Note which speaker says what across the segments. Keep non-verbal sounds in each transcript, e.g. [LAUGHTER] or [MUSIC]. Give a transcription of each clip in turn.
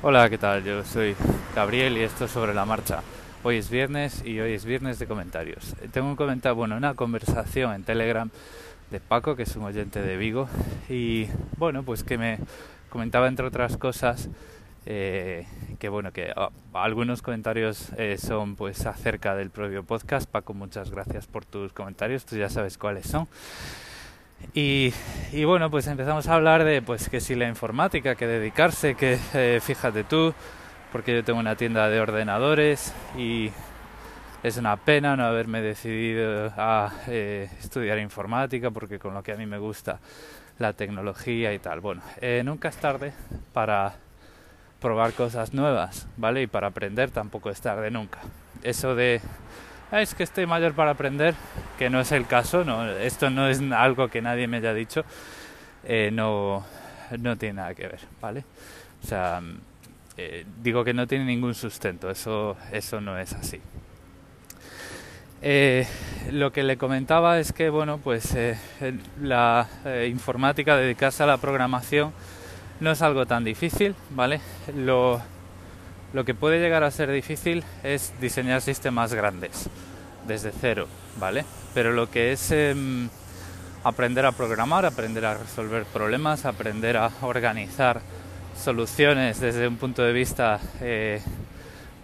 Speaker 1: Hola, ¿qué tal? Yo soy Gabriel y esto es sobre la marcha. Hoy es viernes y hoy es viernes de comentarios. Tengo un comentario, bueno, una conversación en Telegram de Paco, que es un oyente de Vigo, y bueno, pues que me comentaba entre otras cosas eh, que bueno, que ah, algunos comentarios eh, son pues acerca del propio podcast. Paco, muchas gracias por tus comentarios, tú ya sabes cuáles son. Y, y, bueno, pues empezamos a hablar de pues que si la informática, que dedicarse, que eh, fíjate tú, porque yo tengo una tienda de ordenadores y es una pena no haberme decidido a eh, estudiar informática porque con lo que a mí me gusta la tecnología y tal. Bueno, eh, nunca es tarde para probar cosas nuevas, ¿vale? Y para aprender tampoco es tarde nunca. Eso de es que estoy mayor para aprender, que no es el caso, esto no es algo que nadie me haya dicho, eh, no, no tiene nada que ver, ¿vale? O sea, eh, digo que no tiene ningún sustento, eso, eso no es así. Eh, lo que le comentaba es que, bueno, pues la informática, dedicarse a la programación, no es algo tan difícil, ¿vale? Lo, lo que puede llegar a ser difícil es diseñar sistemas grandes, desde cero, ¿vale? Pero lo que es em, aprender a programar, aprender a resolver problemas, aprender a organizar soluciones desde un punto de vista,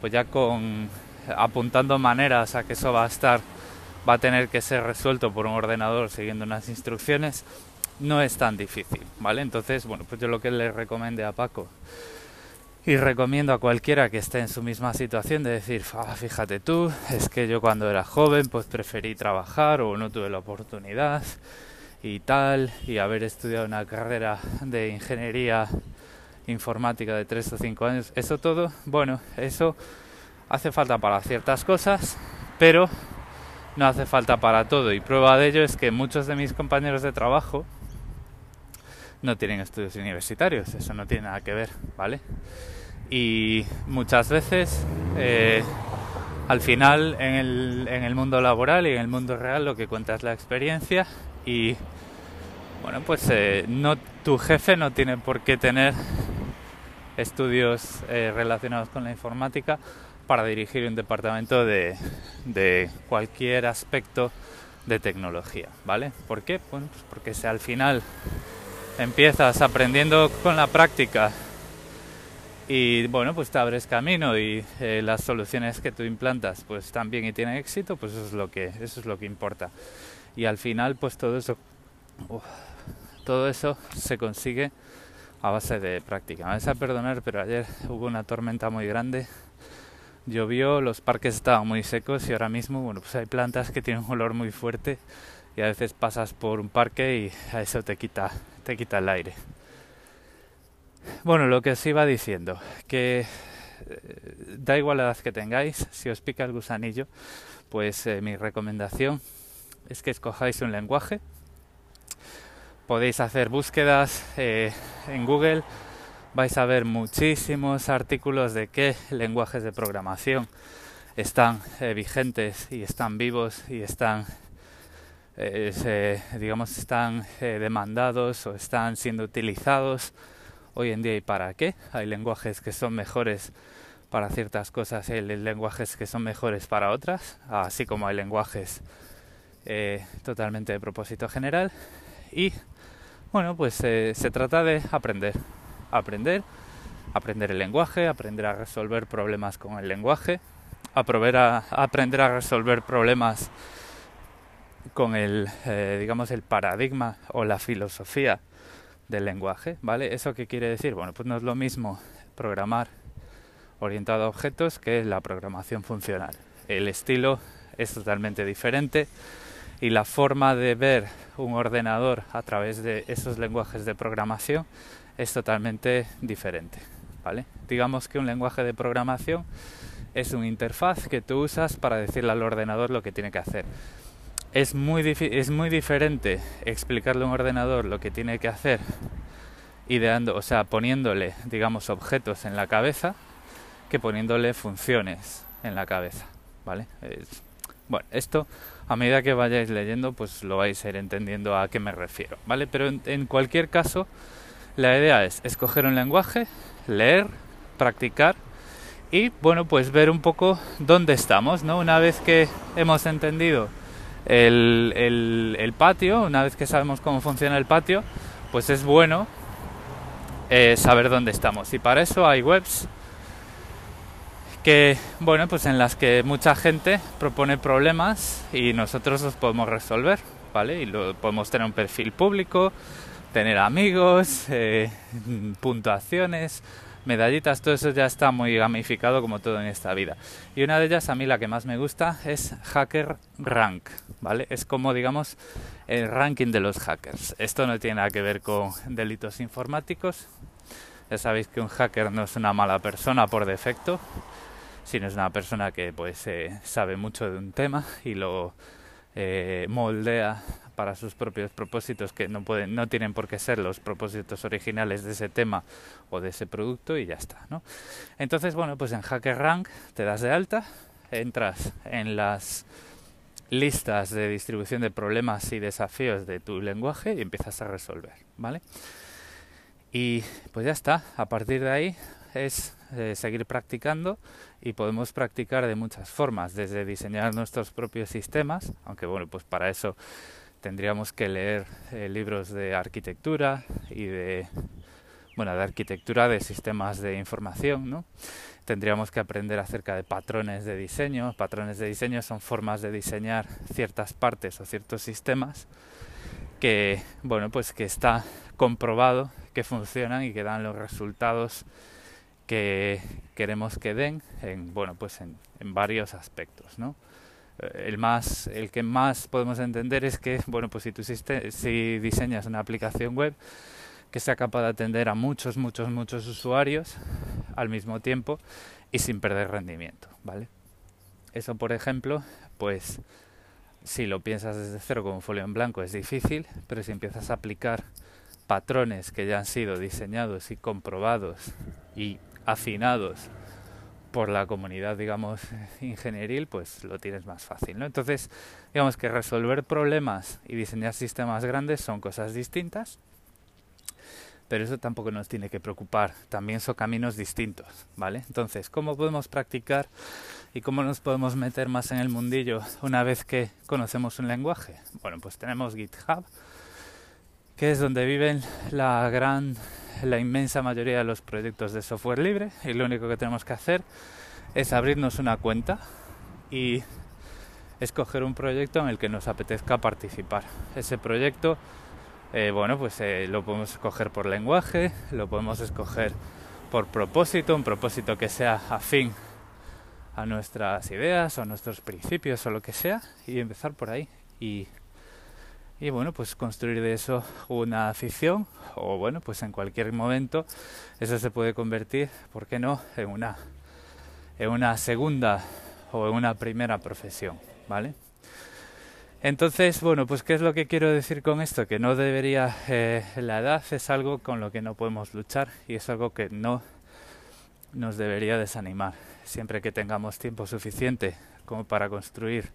Speaker 1: pues ya con apuntando maneras a que eso va a estar, va a tener que ser resuelto por un ordenador siguiendo unas instrucciones, no es tan difícil, ¿vale? Entonces, bueno, pues yo lo que le recomendé a Paco y recomiendo a cualquiera que esté en su misma situación de decir, ah, fíjate tú, es que yo cuando era joven pues preferí trabajar o no tuve la oportunidad y tal, y haber estudiado una carrera de ingeniería informática de 3 o 5 años, eso todo, bueno, eso hace falta para ciertas cosas, pero no hace falta para todo. Y prueba de ello es que muchos de mis compañeros de trabajo no tienen estudios universitarios, eso no tiene nada que ver, ¿vale? Y muchas veces, eh, al final, en el, en el mundo laboral y en el mundo real, lo que cuenta es la experiencia y, bueno, pues eh, no, tu jefe no tiene por qué tener estudios eh, relacionados con la informática para dirigir un departamento de, de cualquier aspecto de tecnología, ¿vale? ¿Por qué? Pues porque si al final empiezas aprendiendo con la práctica y bueno, pues te abres camino y eh, las soluciones que tú implantas pues también y tienen éxito, pues eso es lo que eso es lo que importa. Y al final pues todo eso todo eso se consigue a base de práctica. Me vais a perdonar, pero ayer hubo una tormenta muy grande llovió, los parques estaban muy secos y ahora mismo, bueno, pues hay plantas que tienen un olor muy fuerte y a veces pasas por un parque y a eso te quita, te quita el aire. Bueno, lo que os iba diciendo, que eh, da igual la edad que tengáis, si os pica el gusanillo, pues eh, mi recomendación es que escojáis un lenguaje. Podéis hacer búsquedas eh, en Google vais a ver muchísimos artículos de qué lenguajes de programación están vigentes y están vivos y están eh, digamos están eh, demandados o están siendo utilizados hoy en día y para qué hay lenguajes que son mejores para ciertas cosas hay lenguajes que son mejores para otras así como hay lenguajes totalmente de propósito general. Y bueno pues se trata de aprender aprender, aprender el lenguaje, aprender a resolver problemas con el lenguaje, aprender a, aprender a resolver problemas con el, eh, digamos, el paradigma o la filosofía del lenguaje, ¿vale? ¿Eso qué quiere decir? Bueno, pues no es lo mismo programar orientado a objetos que la programación funcional. El estilo es totalmente diferente y la forma de ver un ordenador a través de esos lenguajes de programación es totalmente diferente. ¿vale? Digamos que un lenguaje de programación es una interfaz que tú usas para decirle al ordenador lo que tiene que hacer. Es muy, es muy diferente explicarle a un ordenador lo que tiene que hacer ideando, o sea, poniéndole, digamos, objetos en la cabeza que poniéndole funciones en la cabeza, ¿vale? bueno, esto a medida que vayáis leyendo, pues lo vais a ir entendiendo a qué me refiero, ¿vale? Pero en cualquier caso, la idea es escoger un lenguaje, leer, practicar y bueno, pues ver un poco dónde estamos, ¿no? Una vez que hemos entendido el, el, patio, una vez que sabemos cómo funciona el patio, pues es bueno eh, saber dónde estamos. Y para eso hay webs que, bueno, pues en las que mucha gente propone problemas y nosotros los podemos resolver, ¿vale? Y lo, podemos tener un perfil público, tener amigos, eh, puntuaciones, medallitas, todo eso ya está muy gamificado como todo en esta vida. Y una de ellas, a mí la que más me gusta, es Hacker Rank, ¿vale? Es como, digamos, el ranking de los hackers. Esto no tiene nada que ver con delitos informáticos. Ya sabéis que un hacker no es una mala persona por defecto, sino es una persona que pues eh, sabe mucho de un tema y lo eh, moldea para sus propios propósitos que no pueden no tienen por qué ser los propósitos originales de ese tema o de ese producto y ya está ¿no? entonces bueno pues en HackerRank te das de alta entras en las listas de distribución de problemas y desafíos de tu lenguaje y empiezas a resolver vale y pues ya está a partir de ahí es eh, seguir practicando y podemos practicar de muchas formas, desde diseñar nuestros propios sistemas, aunque bueno, pues para eso tendríamos que leer eh, libros de arquitectura y de bueno, de arquitectura de sistemas de información, ¿no? Tendríamos que aprender acerca de patrones de diseño. Patrones de diseño son formas de diseñar ciertas partes o ciertos sistemas que, bueno, pues que está comprobado que funcionan y que dan los resultados que queremos que den en bueno pues en, varios aspectos no el más el que más podemos entender es que bueno pues si tú si diseñas una aplicación web que sea capaz de atender a muchos muchos muchos usuarios al mismo tiempo y sin perder rendimiento vale eso por ejemplo pues si lo piensas desde cero como folio en blanco es difícil pero si empiezas a aplicar patrones que ya han sido diseñados y comprobados y afinados por la comunidad, digamos, [LAUGHS] ingenieril, pues lo tienes más fácil, ¿no? Entonces, digamos que resolver problemas y diseñar sistemas grandes son cosas distintas, pero eso tampoco nos tiene que preocupar, también son caminos distintos, ¿vale? Entonces, ¿cómo podemos practicar y cómo nos podemos meter más en el mundillo una vez que conocemos un lenguaje? Bueno, pues tenemos GitHub, que es donde viven la gran la inmensa mayoría de los proyectos de software libre y lo único que tenemos que hacer es abrirnos una cuenta y escoger un proyecto en el que nos apetezca participar. Ese proyecto, eh, bueno, pues eh, lo podemos escoger por lenguaje, lo podemos escoger por propósito, un propósito que sea afín a nuestras ideas o a nuestros principios o lo que sea y empezar por ahí y y bueno, pues construir de eso una afición o bueno, pues en cualquier momento eso se puede convertir, ¿por qué no?, en una, en una segunda o en una primera profesión, ¿vale? Entonces, bueno, pues ¿qué es lo que quiero decir con esto? Que no debería, eh, la edad es algo con lo que no podemos luchar y es algo que no nos debería desanimar. Siempre que tengamos tiempo suficiente como para construir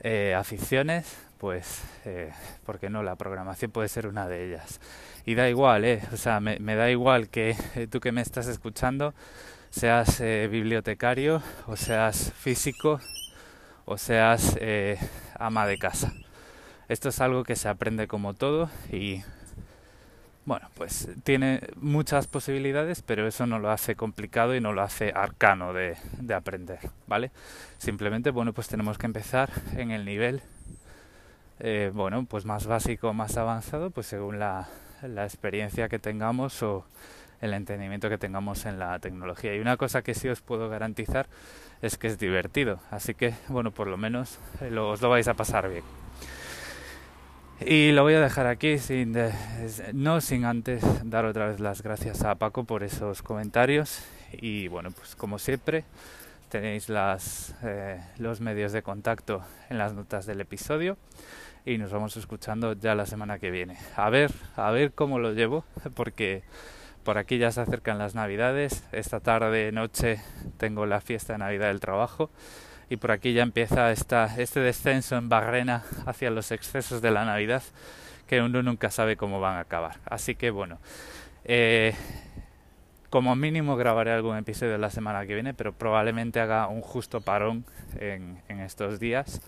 Speaker 1: eh, aficiones, pues, eh, ¿por qué no? La programación puede ser una de ellas. Y da igual, ¿eh? O sea, me, da igual que eh, tú que me estás escuchando seas eh, bibliotecario o seas físico o seas eh, ama de casa. Esto es algo que se aprende como todo y bueno, pues tiene muchas posibilidades, pero eso no lo hace complicado y no lo hace arcano de, de aprender, ¿vale? Simplemente, bueno, pues tenemos que empezar en el nivel eh, bueno, pues más básico, más avanzado, pues según la, la experiencia que tengamos o el entendimiento que tengamos en la tecnología. Y una cosa que sí os puedo garantizar es que es divertido. Así que, bueno, por lo menos eh, lo, os lo vais a pasar bien. Y lo voy a dejar aquí, sin no sin antes dar otra vez las gracias a Paco por esos comentarios. Y bueno, pues como siempre, tenéis las, eh, los medios de contacto en las notas del episodio y nos vamos escuchando ya la semana que viene. A ver, a ver cómo lo llevo, porque por aquí ya se acercan las navidades. Esta tarde, noche, tengo la fiesta de Navidad del trabajo y por aquí ya empieza esta, este descenso en barrena hacia los excesos de la Navidad que uno nunca sabe cómo van a acabar. Así que bueno, eh, como mínimo grabaré algún episodio la semana que viene, pero probablemente haga un justo parón en, en estos días,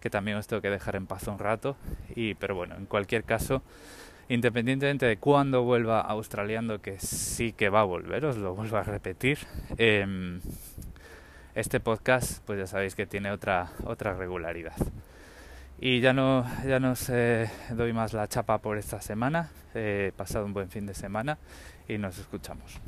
Speaker 1: que también os tengo que dejar en paz un rato. Y, pero bueno, en cualquier caso, independientemente de cuándo vuelva australiando, que sí que va a volver, os lo vuelvo a repetir, eh, este podcast, pues ya sabéis que tiene otra, otra regularidad. Y ya no, ya no os doy más la chapa por esta semana. He pasado un buen fin de semana y nos escuchamos.